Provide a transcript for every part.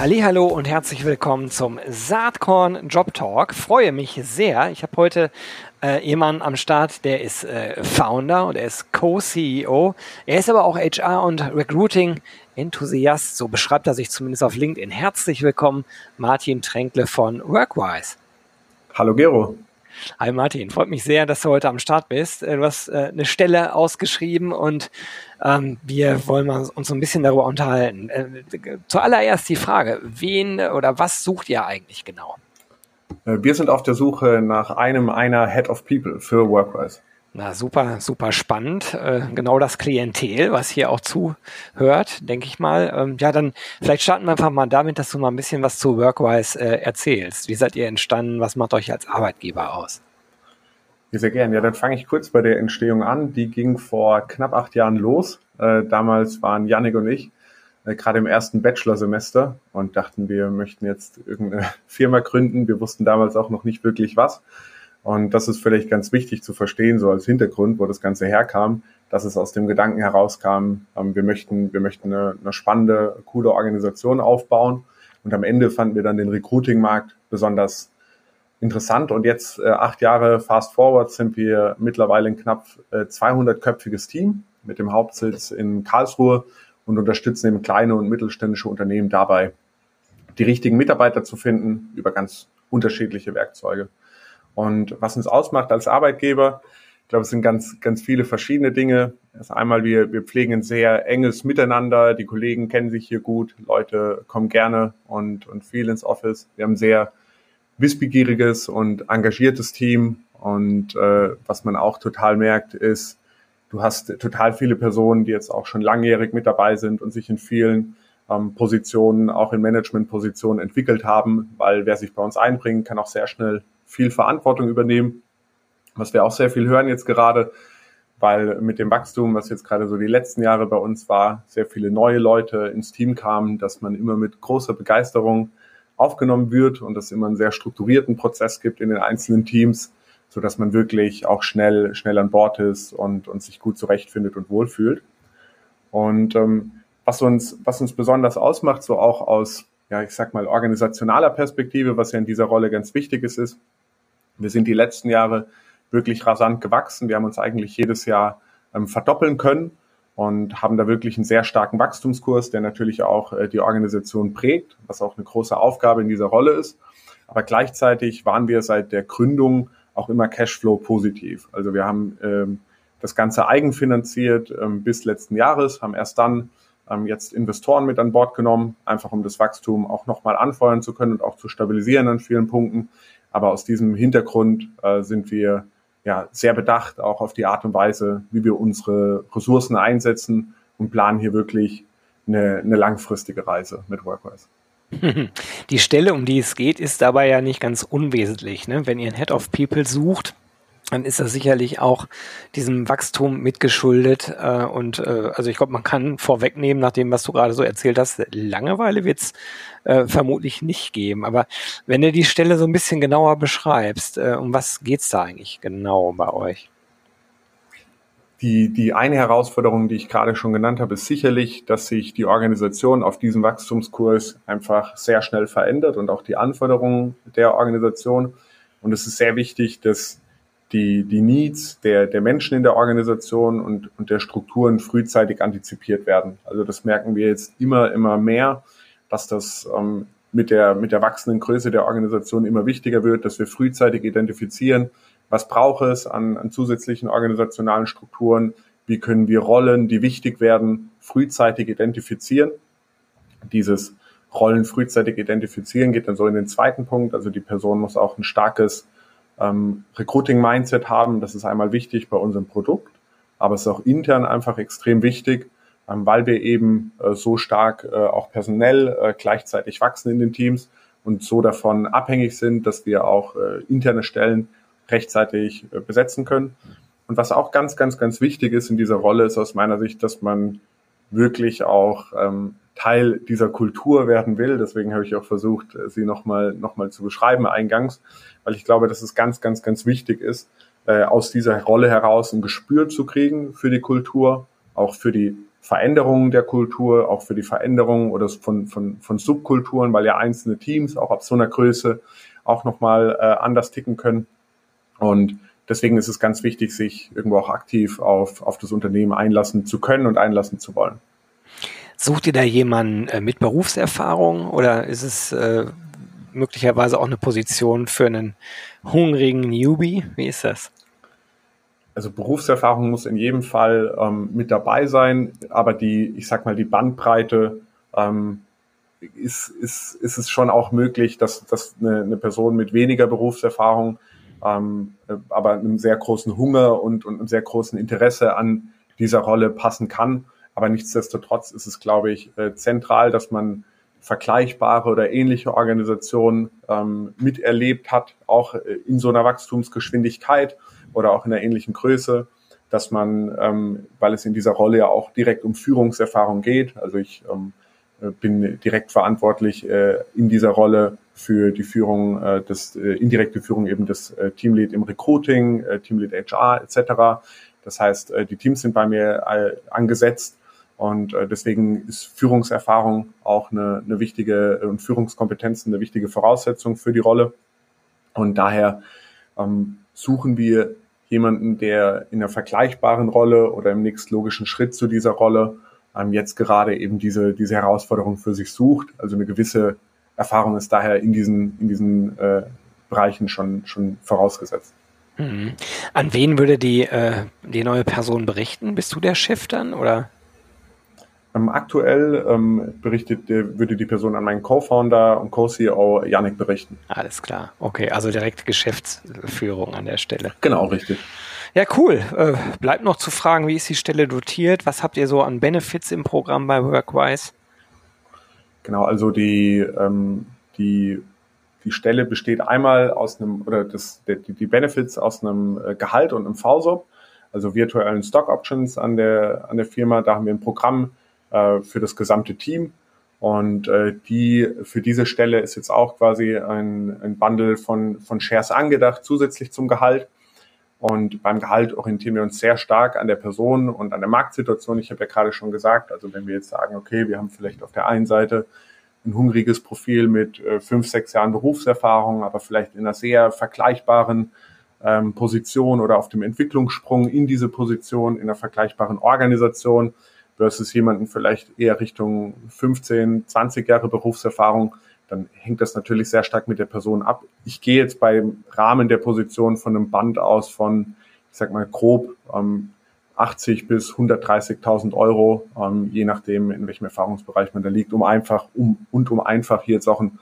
Hallo und herzlich willkommen zum Saatkorn Job Talk. Freue mich sehr. Ich habe heute äh, jemanden am Start, der ist äh, Founder und er ist Co-CEO. Er ist aber auch HR und Recruiting Enthusiast. So beschreibt er sich zumindest auf LinkedIn. Herzlich willkommen, Martin Tränkle von Workwise. Hallo Gero. Hi Martin, freut mich sehr, dass du heute am Start bist. Äh, du hast äh, eine Stelle ausgeschrieben und ähm, wir wollen uns so ein bisschen darüber unterhalten. Äh, zuallererst die Frage, wen oder was sucht ihr eigentlich genau? Wir sind auf der Suche nach einem einer Head of People für Workwise. Na, super, super spannend. Äh, genau das Klientel, was hier auch zuhört, denke ich mal. Ähm, ja, dann vielleicht starten wir einfach mal damit, dass du mal ein bisschen was zu Workwise äh, erzählst. Wie seid ihr entstanden? Was macht euch als Arbeitgeber aus? Ja, sehr gern. Ja, dann fange ich kurz bei der Entstehung an. Die ging vor knapp acht Jahren los. Äh, damals waren Yannick und ich äh, gerade im ersten Bachelorsemester und dachten, wir möchten jetzt irgendeine Firma gründen. Wir wussten damals auch noch nicht wirklich was und das ist vielleicht ganz wichtig zu verstehen, so als Hintergrund, wo das Ganze herkam, dass es aus dem Gedanken herauskam, ähm, wir möchten, wir möchten eine, eine spannende, coole Organisation aufbauen. Und am Ende fanden wir dann den Recruiting-Markt besonders interessant. Und jetzt, äh, acht Jahre fast forward, sind wir mittlerweile ein knapp äh, 200-köpfiges Team mit dem Hauptsitz in Karlsruhe und unterstützen eben kleine und mittelständische Unternehmen dabei, die richtigen Mitarbeiter zu finden über ganz unterschiedliche Werkzeuge. Und was uns ausmacht als Arbeitgeber, ich glaube, es sind ganz, ganz viele verschiedene Dinge. Also einmal, wir, wir pflegen ein sehr enges Miteinander. Die Kollegen kennen sich hier gut. Leute kommen gerne und, und viel ins Office. Wir haben ein sehr wissbegieriges und engagiertes Team. Und äh, was man auch total merkt, ist, du hast total viele Personen, die jetzt auch schon langjährig mit dabei sind und sich in vielen ähm, Positionen, auch in Managementpositionen entwickelt haben, weil wer sich bei uns einbringt, kann auch sehr schnell viel Verantwortung übernehmen, was wir auch sehr viel hören jetzt gerade, weil mit dem Wachstum, was jetzt gerade so die letzten Jahre bei uns war, sehr viele neue Leute ins Team kamen, dass man immer mit großer Begeisterung aufgenommen wird und es immer einen sehr strukturierten Prozess gibt in den einzelnen Teams, so dass man wirklich auch schnell, schnell an Bord ist und, und sich gut zurechtfindet und wohlfühlt. Und ähm, was uns, was uns besonders ausmacht, so auch aus, ja, ich sag mal, organisationaler Perspektive, was ja in dieser Rolle ganz wichtig ist, ist, wir sind die letzten Jahre wirklich rasant gewachsen. Wir haben uns eigentlich jedes Jahr ähm, verdoppeln können und haben da wirklich einen sehr starken Wachstumskurs, der natürlich auch äh, die Organisation prägt, was auch eine große Aufgabe in dieser Rolle ist. Aber gleichzeitig waren wir seit der Gründung auch immer Cashflow positiv. Also wir haben ähm, das Ganze eigenfinanziert ähm, bis letzten Jahres, haben erst dann jetzt Investoren mit an Bord genommen, einfach um das Wachstum auch nochmal anfeuern zu können und auch zu stabilisieren an vielen Punkten. Aber aus diesem Hintergrund äh, sind wir ja sehr bedacht auch auf die Art und Weise, wie wir unsere Ressourcen einsetzen und planen hier wirklich eine, eine langfristige Reise mit Workwise. Die Stelle, um die es geht, ist dabei ja nicht ganz unwesentlich. Ne? Wenn ihr einen Head of People sucht, dann ist das sicherlich auch diesem Wachstum mitgeschuldet. Äh, und äh, also ich glaube, man kann vorwegnehmen, nach dem, was du gerade so erzählt hast, Langeweile wird's äh, vermutlich nicht geben. Aber wenn du die Stelle so ein bisschen genauer beschreibst, äh, um was geht's da eigentlich genau bei euch? Die, die eine Herausforderung, die ich gerade schon genannt habe, ist sicherlich, dass sich die Organisation auf diesem Wachstumskurs einfach sehr schnell verändert und auch die Anforderungen der Organisation. Und es ist sehr wichtig, dass die, die Needs der, der Menschen in der Organisation und, und der Strukturen frühzeitig antizipiert werden. Also das merken wir jetzt immer, immer mehr, dass das ähm, mit, der, mit der wachsenden Größe der Organisation immer wichtiger wird, dass wir frühzeitig identifizieren, was braucht es an, an zusätzlichen organisationalen Strukturen, wie können wir Rollen, die wichtig werden, frühzeitig identifizieren. Dieses Rollen frühzeitig identifizieren geht dann so in den zweiten Punkt. Also die Person muss auch ein starkes ähm, Recruiting-Mindset haben. Das ist einmal wichtig bei unserem Produkt, aber es ist auch intern einfach extrem wichtig, ähm, weil wir eben äh, so stark äh, auch personell äh, gleichzeitig wachsen in den Teams und so davon abhängig sind, dass wir auch äh, interne Stellen rechtzeitig äh, besetzen können. Und was auch ganz, ganz, ganz wichtig ist in dieser Rolle, ist aus meiner Sicht, dass man wirklich auch ähm, Teil dieser Kultur werden will. Deswegen habe ich auch versucht, sie nochmal noch mal zu beschreiben eingangs, weil ich glaube, dass es ganz, ganz, ganz wichtig ist, äh, aus dieser Rolle heraus ein Gespür zu kriegen für die Kultur, auch für die Veränderungen der Kultur, auch für die Veränderungen oder von, von, von Subkulturen, weil ja einzelne Teams auch ab so einer Größe auch nochmal äh, anders ticken können. Und deswegen ist es ganz wichtig, sich irgendwo auch aktiv auf, auf das Unternehmen einlassen zu können und einlassen zu wollen. Sucht ihr da jemanden äh, mit Berufserfahrung oder ist es äh, möglicherweise auch eine Position für einen hungrigen Newbie? Wie ist das? Also Berufserfahrung muss in jedem Fall ähm, mit dabei sein, aber die, ich sag mal, die Bandbreite ähm, ist, ist, ist es schon auch möglich, dass, dass eine, eine Person mit weniger Berufserfahrung, ähm, aber einem sehr großen Hunger und, und einem sehr großen Interesse an dieser Rolle passen kann. Aber nichtsdestotrotz ist es, glaube ich, äh, zentral, dass man vergleichbare oder ähnliche Organisationen ähm, miterlebt hat, auch äh, in so einer Wachstumsgeschwindigkeit oder auch in einer ähnlichen Größe, dass man, ähm, weil es in dieser Rolle ja auch direkt um Führungserfahrung geht, also ich ähm, äh, bin direkt verantwortlich äh, in dieser Rolle für die Führung, äh, des äh, indirekte Führung eben des äh, Teamlead im Recruiting, äh, Teamlead HR etc. Das heißt, äh, die Teams sind bei mir äh, angesetzt und äh, deswegen ist Führungserfahrung auch eine, eine wichtige und Führungskompetenzen eine wichtige Voraussetzung für die Rolle. Und daher ähm, suchen wir jemanden, der in einer vergleichbaren Rolle oder im nächstlogischen Schritt zu dieser Rolle ähm, jetzt gerade eben diese, diese Herausforderung für sich sucht. Also eine gewisse Erfahrung ist daher in diesen, in diesen äh, Bereichen schon, schon vorausgesetzt. Mhm. An wen würde die, äh, die neue Person berichten? Bist du der Chef dann oder? Ähm, aktuell ähm, berichtet, würde die Person an meinen Co-Founder und Co-CEO Yannick berichten. Alles klar. Okay, also direkt Geschäftsführung an der Stelle. Genau, richtig. Ja, cool. Äh, bleibt noch zu fragen, wie ist die Stelle dotiert? Was habt ihr so an Benefits im Programm bei Workwise? Genau, also die, ähm, die, die Stelle besteht einmal aus einem, oder das, die, die Benefits aus einem äh, Gehalt und einem VSOP, also virtuellen Stock Options an der, an der Firma. Da haben wir ein Programm, äh, für das gesamte Team. Und äh, die für diese Stelle ist jetzt auch quasi ein, ein Bundle von, von Shares angedacht, zusätzlich zum Gehalt. Und beim Gehalt orientieren wir uns sehr stark an der Person und an der Marktsituation. Ich habe ja gerade schon gesagt, also wenn wir jetzt sagen, okay, wir haben vielleicht auf der einen Seite ein hungriges Profil mit äh, fünf, sechs Jahren Berufserfahrung, aber vielleicht in einer sehr vergleichbaren ähm, Position oder auf dem Entwicklungssprung in diese Position, in einer vergleichbaren Organisation, versus jemanden vielleicht eher Richtung 15, 20 Jahre Berufserfahrung, dann hängt das natürlich sehr stark mit der Person ab. Ich gehe jetzt beim Rahmen der Position von einem Band aus von, ich sag mal grob, ähm, 80 bis 130.000 Euro, ähm, je nachdem, in welchem Erfahrungsbereich man da liegt, um einfach, um, und um einfach hier jetzt auch ein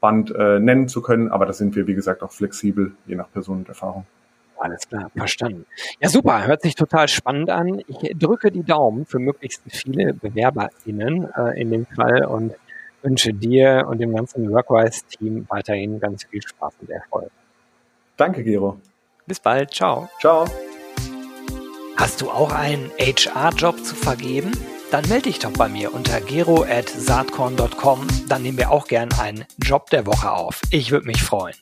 Band äh, nennen zu können. Aber da sind wir, wie gesagt, auch flexibel, je nach Person und Erfahrung. Alles klar, verstanden. Ja, super, hört sich total spannend an. Ich drücke die Daumen für möglichst viele BewerberInnen äh, in dem Fall und wünsche dir und dem ganzen Workwise-Team weiterhin ganz viel Spaß und Erfolg. Danke, Gero. Bis bald, ciao. Ciao. Hast du auch einen HR-Job zu vergeben? Dann melde dich doch bei mir unter gero.saatkorn.com. Dann nehmen wir auch gern einen Job der Woche auf. Ich würde mich freuen.